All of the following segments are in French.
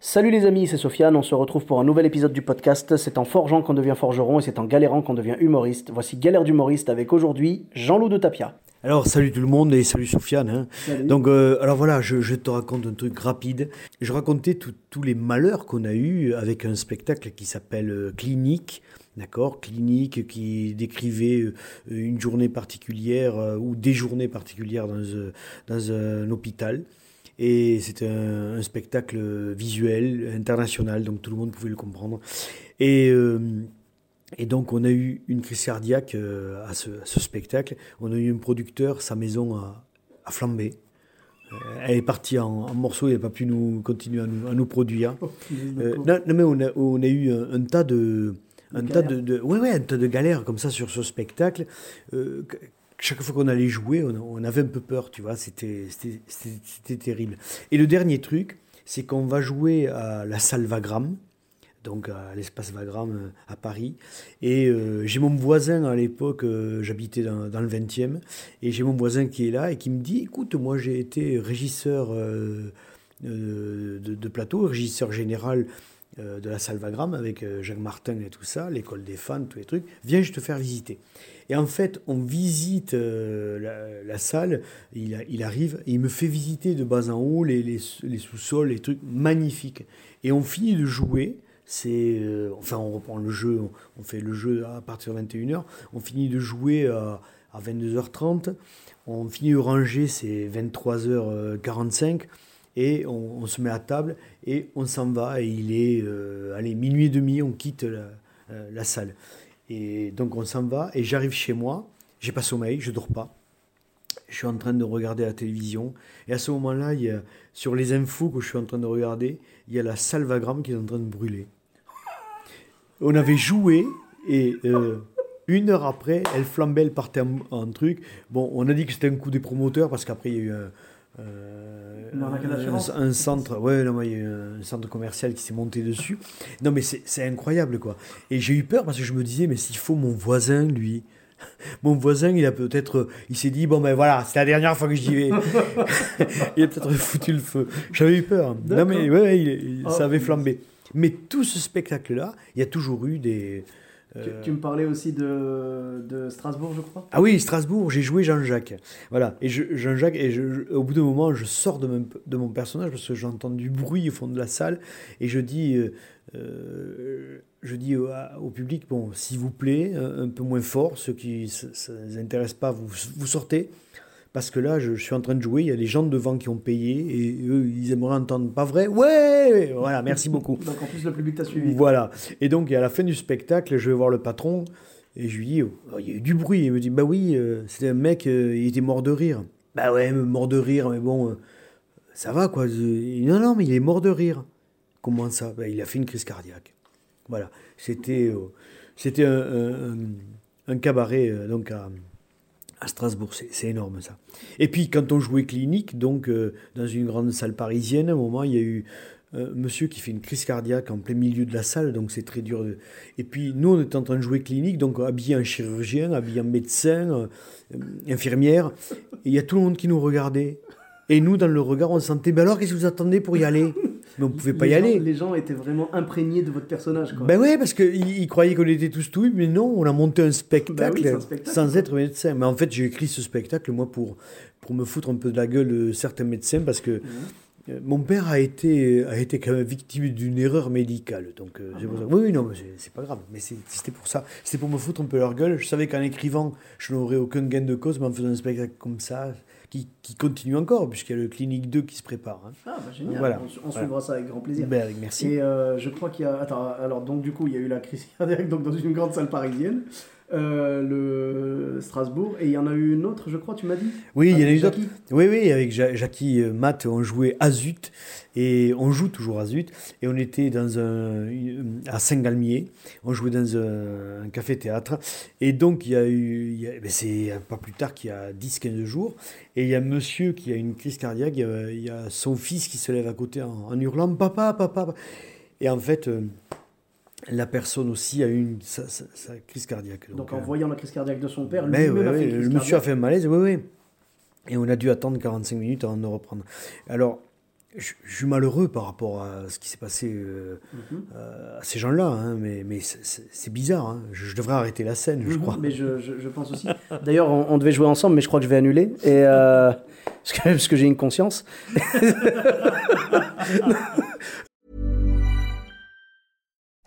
Salut les amis, c'est Sofiane, on se retrouve pour un nouvel épisode du podcast. C'est en forgeant qu'on devient forgeron et c'est en galérant qu'on devient humoriste. Voici Galère d'humoriste avec aujourd'hui Jean-Loup de Tapia. Alors, salut tout le monde et salut Sofiane. hein. Donc, euh, alors voilà, je, je te raconte un truc rapide. Je racontais tous les malheurs qu'on a eus avec un spectacle qui s'appelle euh, Clinique. D'accord? Clinique qui décrivait euh, une journée particulière euh, ou des journées particulières dans, dans un hôpital. Et c'était un, un spectacle visuel, international, donc tout le monde pouvait le comprendre. Et, euh, et donc, on a eu une crise cardiaque euh, à, ce, à ce spectacle. On a eu un producteur, sa maison a, a flambé. Euh, elle est partie en, en morceaux, il n'a pas pu nous continuer à nous, à nous produire. Euh, non, non, mais on a, on a eu un, un tas de. Un tas de, de- ouais, ouais, un tas de galères comme ça sur ce spectacle. Euh, chaque fois qu'on allait jouer, on, avait un peu peur, tu vois, c'était terrible. Et le dernier truc, c'est qu'on va jouer à la salle Vagram, donc à l'espace Vagram euh, à Paris. Et euh, j'ai mon voisin à l'époque, euh, j'habitais dans, le 20e, et j'ai mon voisin qui est là et qui me dit, écoute, moi j'ai été régisseur de, de plateau, régisseur général euh, de la salle Vagram avec euh, Jacques Martin et tout ça, l'école des fans, tous les trucs, viens, je te faire visiter. Et en fait, on visite euh, la, salle, il, il arrive, il me fait visiter de bas en haut les, les, sous-sols, les trucs magnifiques. Et on finit de jouer, c'est, enfin on reprend le jeu, on, on fait le jeu à partir de 21h, on finit de jouer à, à 22h30, on finit de ranger, c'est 23h45, et on, se met à table, et on s'en va, et il est, euh, allez, minuit et demi, on quitte la, euh, la salle. Et donc on s'en va, et j'arrive chez moi, j'ai pas sommeil, je dors pas. Je suis en train de regarder la télévision, et à ce moment-là, il y a, sur les infos que je suis en train de regarder, il y a la salle Vagram qui est en train de brûler. On avait joué, et euh, une heure après, elle flambait, elle partait en, truc. Bon, on a dit que c'était un coup des promoteurs, parce qu'après, il y a eu euh, un, un centre, ouais, non, mais il y a eu un centre commercial qui s'est monté dessus. Non, mais c'est incroyable, quoi. Et j'ai eu peur parce que je me disais, mais s'il faut mon voisin, lui. Mon voisin, il a peut-être, il s'est dit, bon ben voilà, c'est la dernière fois que j'y vais. il a peut-être foutu le feu. J'avais eu peur. Non mais ouais, il- il- Oh, ça avait flambé. Mais tout ce spectacle-là, il y a toujours eu des. Tu, euh, tu me parlais aussi de, de Strasbourg, je crois ah oui, Strasbourg, j'ai joué Jean-Jacques. Voilà. Et je- Jean-Jacques, et je- je- au bout d'un moment, je sors de mon, de mon personnage parce que j'entends du bruit au fond de la salle et je dis, euh, euh, je dis au, public, bon, s'il vous plaît, un, un peu moins fort, ceux qui ne les intéressent pas, vous, vous sortez. Parce que là, je, je suis en train de jouer, il y a des gens devant qui ont payé et eux, ils aimeraient entendre pas vrai. Ouais Voilà, merci beaucoup. Donc en plus, le public t'a suivi. Voilà. Et donc, à la fin du spectacle, je vais voir le patron et je lui dis, oh, il y a eu du bruit. Il me dit, bah oui, euh, c'était un mec, euh, il était mort de rire. Bah ouais, mort de rire, mais bon, euh, ça va quoi. Je- non, non, mais il est mort de rire. Comment ça? Bah, Il a fait une crise cardiaque. Voilà. C'était c'était un, un- un- cabaret donc à, à Strasbourg. C'est énorme ça. Et puis quand on jouait clinique, donc euh, dans une grande salle parisienne, à un moment, il y a eu un monsieur qui fait une crise cardiaque en plein milieu de la salle, donc c'est très dur. de- Et puis nous, on était en train de jouer clinique, donc habillé en chirurgien, habillé en médecin, euh, euh, infirmière, et il y a tout le monde qui nous regardait. Et nous, dans le regard, on sentait, mais alors qu'est-ce que vous attendez pour y aller? Mais on pouvait pas les y gens, aller. Les gens étaient vraiment imprégnés de votre personnage. Quoi. Ben ouais, parce qu'ils croyaient qu'on était tous tout, mais non, on a monté un spectacle, Bah oui, un spectacle, sans quoi. être médecin. Mais en fait, j'ai écrit ce spectacle, moi, pour, pour me foutre un peu de la gueule de certains médecins, parce que euh, mon père a été, a été quand même victime d'une erreur médicale. Donc, euh, pour ça. Oui, oui, non, mais c'est- pas grave. Mais c'était pour ça. C'était pour me foutre un peu leur gueule. Je savais qu'en écrivant, je n'aurais aucun gain de cause, mais en faisant un spectacle comme ça, qui, qui continue encore, puisqu'il y a le Clinique 2 qui se prépare. hein. Ah, bah génial. Voilà. On, su- on Voilà. suivra ça avec grand plaisir. Ben, merci. Et euh, je crois qu'il y a. Attends, alors donc du coup, il y a eu la crise cardiaque donc, dans une grande salle parisienne. euh, le Strasbourg, et il y en a eu une autre, je crois, tu m'as dit Oui, il y en a eu. Jackie Oui, oui, avec Ja- Jackie euh, Matt, on jouait à Zut, et on joue toujours à Zut, et on était dans un, une- à Saint-Galmier, on jouait dans un, un café-théâtre, et donc il y a eu, ben, c'est pas plus tard qu'il y a 10-15 jours, et il y a un monsieur qui a une crise cardiaque, il y a, il y a son fils qui se lève à côté en, en hurlant « Papa, papa !» Et en fait, euh, la personne aussi a eu une, sa, sa- sa crise cardiaque. Donc, en euh, voyant la crise cardiaque de son père, mais lui-même ouais, a fait ouais, une crise le monsieur a fait un malaise, oui, oui. Et on a dû attendre 45 minutes avant de reprendre. Alors, je, je suis malheureux par rapport à ce qui s'est passé euh, Mhm. euh, à ces gens-là, hein, mais, mais c'est- bizarre. hein. Je, je devrais arrêter la scène, je Mhm, crois. Mais je, je- pense aussi. D'ailleurs, on, on devait jouer ensemble, mais je crois que je vais annuler. Et, parce que, parce que j'ai une conscience.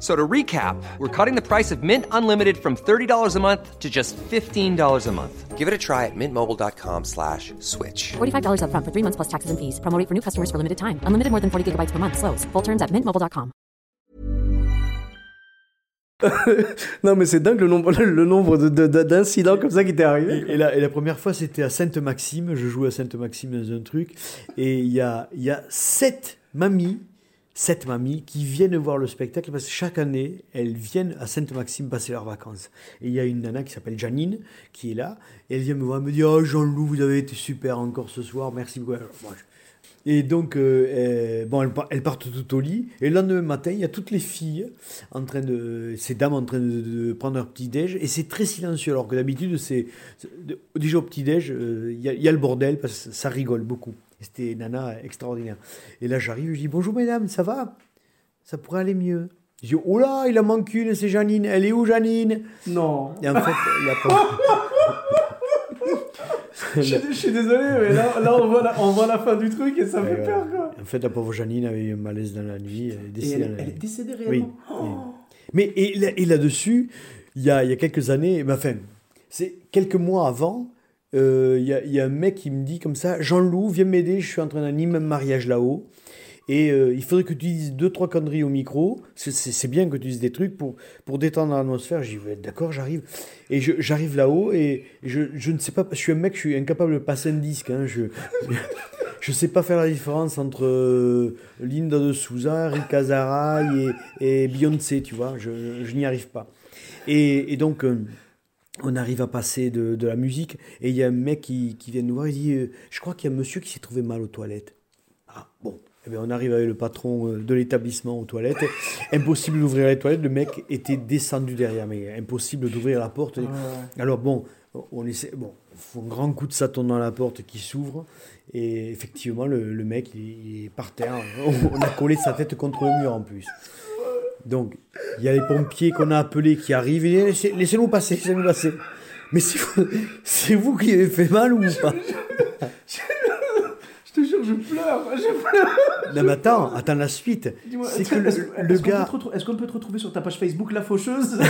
So to recap, we're cutting the price of Mint Unlimited from $30 a month to just $15 a month. Give it a try at mintmobile.com slash switch. $45 upfront for three months plus taxes and fees. Promo for new customers for limited time. Unlimited more than 40 gigabytes per month. Slows. Full terms at mintmobile.com. Non, mais c'est dingue le nombre, le nombre de- de- de- d'incidents comme ça qui t'est arrivé. Et, et la, et la première fois, c'était à Sainte-Maxime. Je jouais à Sainte-Maxime dans un truc. Et il y a, il y a sept mamies, sept mamies qui viennent voir le spectacle parce que chaque année, elles viennent à Sainte-Maxime passer leurs vacances. Et il y a une nana qui s'appelle Janine qui est là. Et elle vient me voir, elle me dit Oh Jean-Loup, vous avez été super encore ce soir. Merci beaucoup. Et donc, euh, euh, bon, elles, par- elles partent tout au lit. Et le lendemain matin, il y a toutes les filles en train de, ces dames en train de, prendre leur petit déj. Et c'est très silencieux. Alors que d'habitude, c'est déjà au petit déj, euh, il y, y a le bordel parce que ça rigole beaucoup. C'était nana extraordinaire. Et là, j'arrive, je dis bonjour mesdames, ça va? Ça pourrait aller mieux. Je dis oh là, il en manque une, c'est Janine. Elle est où Janine? Non. Et en fait, la pauvre- Je, suis- je suis désolé, mais là, là on, voit la, on voit la fin du truc et ça fait peur, quoi. En fait, la pauvre Janine avait eu un malaise dans la nuit. Elle est Et décédée. elle, elle est décédée réellement. oui. Mais et, et là-dessus, il y a, il y a quelques années, ben, enfin, c'est quelques mois avant, euh, il y, a, y a un mec qui me dit comme ça Jean-Loup, viens m'aider, je suis en train d'animer un mariage là-haut. Et euh, il faudrait que tu dises deux, trois conneries au micro. C'est- bien que tu dises des trucs pour, pour détendre l'atmosphère. Dit, Ouais, d'accord, j'arrive. Et j'arrive là-haut et je, je ne sais pas, je suis un mec, je suis incapable de passer un disque. hein. Je, je sais pas faire la différence entre euh, Linda de Souza, Azaray et, et Beyoncé, tu vois. Je, je n'y arrive pas. Et, et donc, euh, on arrive à passer de, de la musique et il y a un mec qui, qui vient nous voir. Il dit euh, Je crois qu'il y a un monsieur qui s'est trouvé mal aux toilettes. Ah, bon. Eh bien, on arrive avec le patron euh, de l'établissement aux toilettes. Impossible d'ouvrir les toilettes. Le mec était descendu derrière, mais impossible d'ouvrir la porte. Alors bon, on essaie. Bon, faut un grand coup de saton dans la porte qui s'ouvre. Et effectivement, le, le mec, il, il est par terre. On a collé sa tête contre le mur en plus. Donc, il y a les pompiers qu'on a appelés qui arrivent. Et laissez- laissez-nous passer, laissez-nous passer. Mais c'est vous, c'est vous qui avez fait mal ou pas? Je te jure, je pleure. Je pleure. Non mais attends, attends la suite. Dis-moi, C'est est-ce que le, le est-ce qu'on peut gars... te retrou- Est-ce qu'on peut te retrouver sur ta page Facebook, La Faucheuse?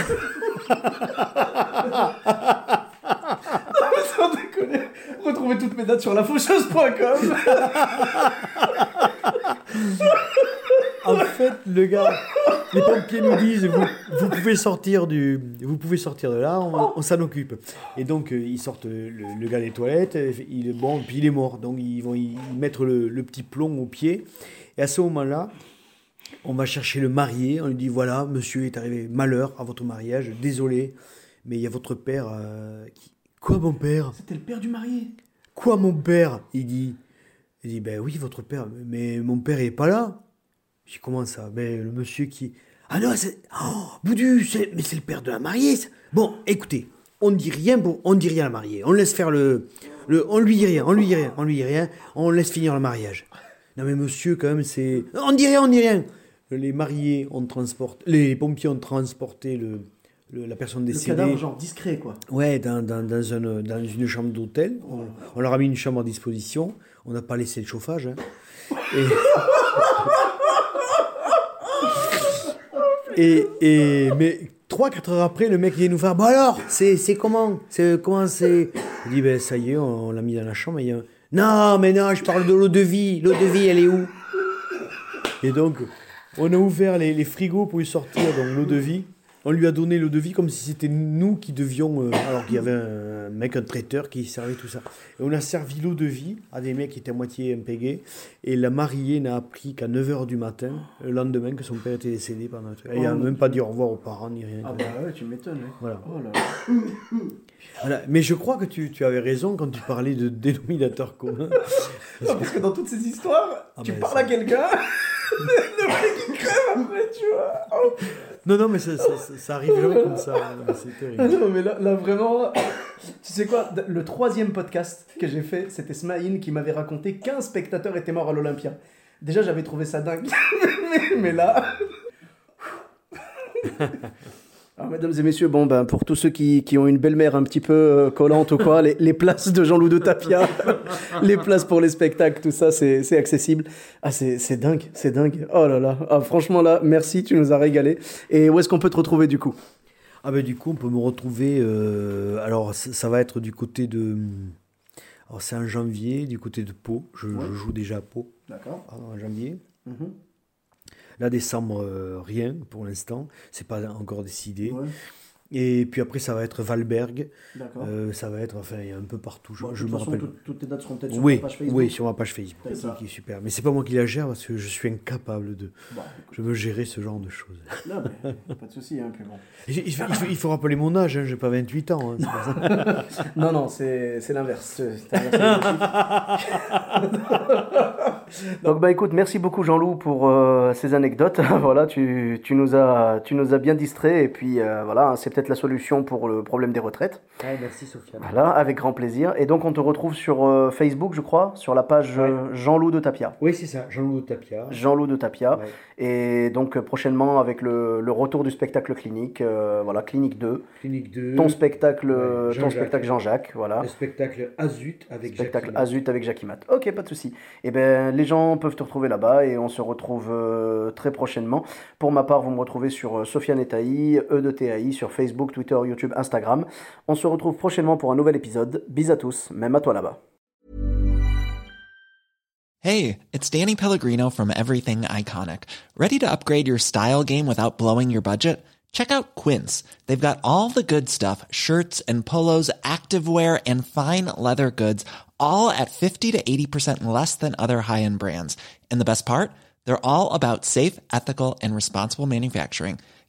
Sans déconner. Retrouvez toutes mes dates sur lafaucheuse.com. En fait, le gars, les pompiers nous disent vous, vous pouvez sortir du, vous pouvez sortir de là, on, on s'en occupe. Et donc euh, ils sortent le, le gars des toilettes, euh, il est bon, puis il est mort. Donc ils vont y mettre le, le petit plomb au pied. Et à ce moment-là, on va chercher le marié. On lui dit voilà, monsieur est arrivé malheur à votre mariage, désolé, mais il y a votre père euh, qui. Quoi mon père? C'était le père du marié. Quoi mon père? Il dit. Il dit ben oui votre père, mais mon père est pas là. J'ai comment ça Ben le monsieur qui. Ah non c'est. Oh Boudu, c'est- mais c'est le père de la mariée. ça. Bon écoutez, on dit rien pour, on dit rien à la mariée. On laisse faire le, le, on lui dit rien, on lui dit rien, on lui dit rien, on laisse finir le mariage. Non mais monsieur quand même c'est. On dit rien, on dit rien. Les mariés ont transporté, les pompiers ont transporté le, le- la personne Le décédée. cadavre, genre discret, quoi. Ouais, dans, dans, dans, un- dans une chambre d'hôtel. On, on leur a mis une chambre à disposition. On n'a pas laissé le chauffage. hein. Et, et, mais 3-4 heures après, le mec vient nous faire Bon alors, c'est comment? C'est comment c'est Il dit Ben ça y est, on, l'a mis dans la chambre. Il y a non, mais non, je parle de l'eau de vie. L'eau de vie, elle est où Et donc, on a ouvert les, les frigos pour lui sortir donc l'eau de vie. On lui a donné l'eau de vie comme si c'était nous qui devions. euh, alors qu'il y avait un mec, un traiteur qui servait tout ça. Et on a servi l'eau de vie à des mecs qui étaient à moitié impégués. Et la mariée n'a appris qu'à 9h du matin, le lendemain, que son père était décédé pendant un truc. Et il n'a même pas dit au revoir aux parents ni rien. Ah bah ouais, tu m'étonnes. Voilà. Oh là là. Voilà. Mais je crois que tu, tu avais raison quand tu parlais de dénominateur commun. Non, parce que dans toutes ces histoires, Ah tu ben, parles ça- à quelqu'un, le mec il crève après, tu vois. Oh. Non, non, mais ça, ça, ça- ça arrive jamais comme ça. hein. C'est Ah terrible. non, mais là, là, vraiment, tu sais quoi, le troisième podcast que j'ai fait, c'était Smaïn qui m'avait raconté qu'un spectateur était mort à l'Olympia. Déjà, j'avais trouvé ça dingue. mais, mais là. Alors, mesdames et messieurs, bon, ben, pour tous ceux qui, qui ont une belle-mère un petit peu euh, collante ou quoi, les, les places de Jean-Loup de Tapia, les places pour les spectacles, tout ça, c'est accessible. Ah, c'est c'est dingue, c'est dingue. Oh là là. Ah, franchement, là, merci, tu nous as régalé. Et où est-ce qu'on peut te retrouver du coup? Ah ben du coup, on peut me retrouver. euh, alors, ça, ça va être du côté de. Alors, c'est en janvier, du côté de Pau. Je, je joue déjà à Pau D'accord. en janvier. Mhm. Là, décembre, euh, rien pour l'instant. C'est pas encore décidé. Et puis après, ça va être Valberg. Euh, ça va être, enfin, il y a un peu partout. Je, Bon, je me façon, rappelle. toutes, toutes les dates seront peut-être sur Oui, ta page Facebook. oui, sur ma page Facebook, C'est ça. qui est super. Mais c'est pas moi qui la gère parce que je suis incapable de. Bon, Je veux gérer ce genre de choses. non, mais pas de souci, hein, j'ai- Il faut, il faut- il faut rappeler mon âge, hein, j'ai pas 28 ans. hein, ça. Non, non, c'est c'est l'inverse. Donc, bah écoute, merci beaucoup Jean-Loup pour euh, ces anecdotes. voilà, tu, tu, nous as, tu nous as bien distrait et puis euh, voilà, c'est peut-être la solution pour le problème des retraites. merci Sofiane. Voilà, avec grand plaisir. Et donc, on te retrouve sur euh, Facebook, je crois, sur la page euh, Jean-Loup de Tapia. Oui, c'est ça, Jean-Loup Tapia. Jean-Loup de Tapia. Ouais. Et donc, euh, prochainement, avec le, le retour du spectacle clinique, euh, voilà, Clinique 2. Clinique 2. Ton spectacle, Ouais, ton Jean-Jacques. spectacle Jean-Jacques, voilà. Le spectacle Azut avec Spectacle Jacques Azut avec Jackie Mat. Ok, pas de souci. Et ben, les gens peuvent te retrouver là-bas et on se retrouve euh, très prochainement. Pour ma part, vous me retrouvez sur Sofiane Etaï, E de TAI, sur Facebook, Twitter, YouTube, Instagram. On se retrouve prochainement pour un nouvel épisode. Bis à tous, même à toi là-bas. Hey, it's Danny Pellegrino from Everything Iconic. Ready to upgrade your style game without blowing your budget? Check out Quince. They've got all the good stuff shirts and polos, activewear, and fine leather goods, all at 50 to 80% less than other high end brands. And the best part? They're all about safe, ethical, and responsible manufacturing.